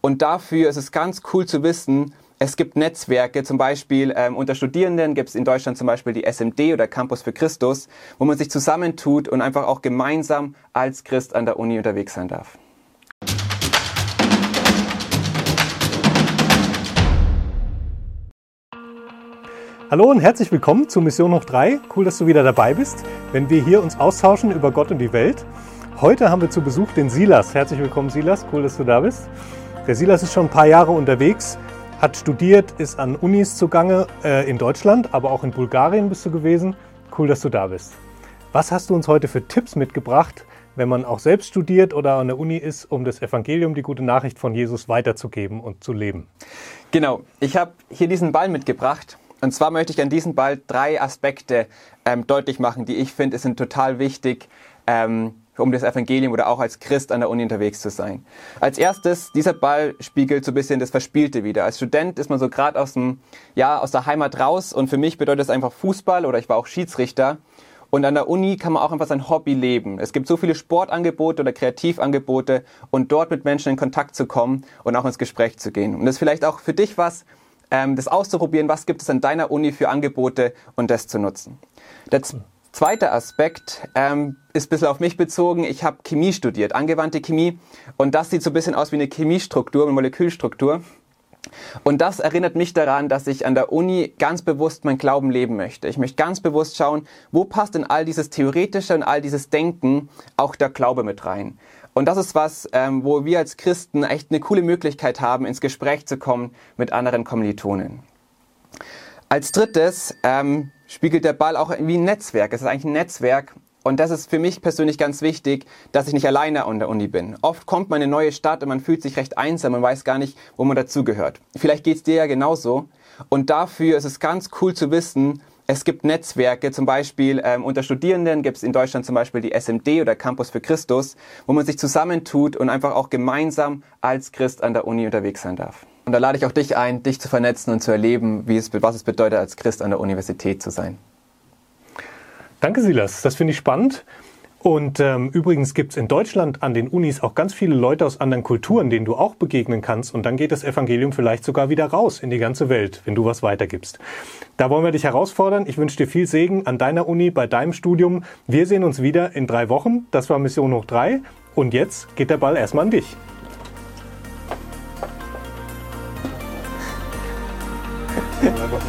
Und dafür ist es ganz cool zu wissen, es gibt Netzwerke, zum Beispiel ähm, unter Studierenden gibt es in Deutschland zum Beispiel die SMD oder Campus für Christus, wo man sich zusammentut und einfach auch gemeinsam als Christ an der Uni unterwegs sein darf. Hallo und herzlich willkommen zu Mission Hoch 3. Cool, dass du wieder dabei bist, wenn wir hier uns austauschen über Gott und die Welt. Heute haben wir zu Besuch den Silas. Herzlich willkommen, Silas. Cool, dass du da bist. Der Silas ist schon ein paar Jahre unterwegs, hat studiert, ist an Unis zugange äh, in Deutschland, aber auch in Bulgarien bist du gewesen. Cool, dass du da bist. Was hast du uns heute für Tipps mitgebracht, wenn man auch selbst studiert oder an der Uni ist, um das Evangelium, die gute Nachricht von Jesus weiterzugeben und zu leben? Genau, ich habe hier diesen Ball mitgebracht und zwar möchte ich an diesem Ball drei Aspekte ähm, deutlich machen, die ich finde, sind total wichtig, ähm, um das Evangelium oder auch als Christ an der Uni unterwegs zu sein. Als erstes, dieser Ball spiegelt so ein bisschen das Verspielte wieder. Als Student ist man so gerade aus dem, ja, aus der Heimat raus und für mich bedeutet das einfach Fußball oder ich war auch Schiedsrichter. Und an der Uni kann man auch einfach sein Hobby leben. Es gibt so viele Sportangebote oder Kreativangebote und dort mit Menschen in Kontakt zu kommen und auch ins Gespräch zu gehen. Und das ist vielleicht auch für dich was, ähm, das auszuprobieren, was gibt es an deiner Uni für Angebote und das zu nutzen. Der zweite Aspekt ähm, ist ein bisschen auf mich bezogen. Ich habe Chemie studiert, angewandte Chemie und das sieht so ein bisschen aus wie eine Chemiestruktur, eine Molekülstruktur. Und das erinnert mich daran, dass ich an der Uni ganz bewusst mein Glauben leben möchte. Ich möchte ganz bewusst schauen, wo passt in all dieses Theoretische und all dieses Denken auch der Glaube mit rein. Und das ist was, ähm, wo wir als Christen echt eine coole Möglichkeit haben, ins Gespräch zu kommen mit anderen Kommilitonen. Als drittes ähm, spiegelt der Ball auch wie ein Netzwerk. Es ist eigentlich ein Netzwerk. Und das ist für mich persönlich ganz wichtig, dass ich nicht alleine an der Uni bin. Oft kommt man in eine neue Stadt und man fühlt sich recht einsam und weiß gar nicht, wo man dazugehört. Vielleicht geht's dir ja genauso. Und dafür ist es ganz cool zu wissen, es gibt Netzwerke, zum Beispiel ähm, unter Studierenden gibt es in Deutschland zum Beispiel die SMD oder Campus für Christus, wo man sich zusammentut und einfach auch gemeinsam als Christ an der Uni unterwegs sein darf. Und da lade ich auch dich ein, dich zu vernetzen und zu erleben, wie es, was es bedeutet, als Christ an der Universität zu sein. Danke, Silas. Das finde ich spannend. Und ähm, übrigens gibt's in Deutschland an den Unis auch ganz viele Leute aus anderen Kulturen, denen du auch begegnen kannst. Und dann geht das Evangelium vielleicht sogar wieder raus in die ganze Welt, wenn du was weitergibst. Da wollen wir dich herausfordern. Ich wünsche dir viel Segen an deiner Uni, bei deinem Studium. Wir sehen uns wieder in drei Wochen. Das war Mission Hoch 3. Und jetzt geht der Ball erstmal an dich. Einfach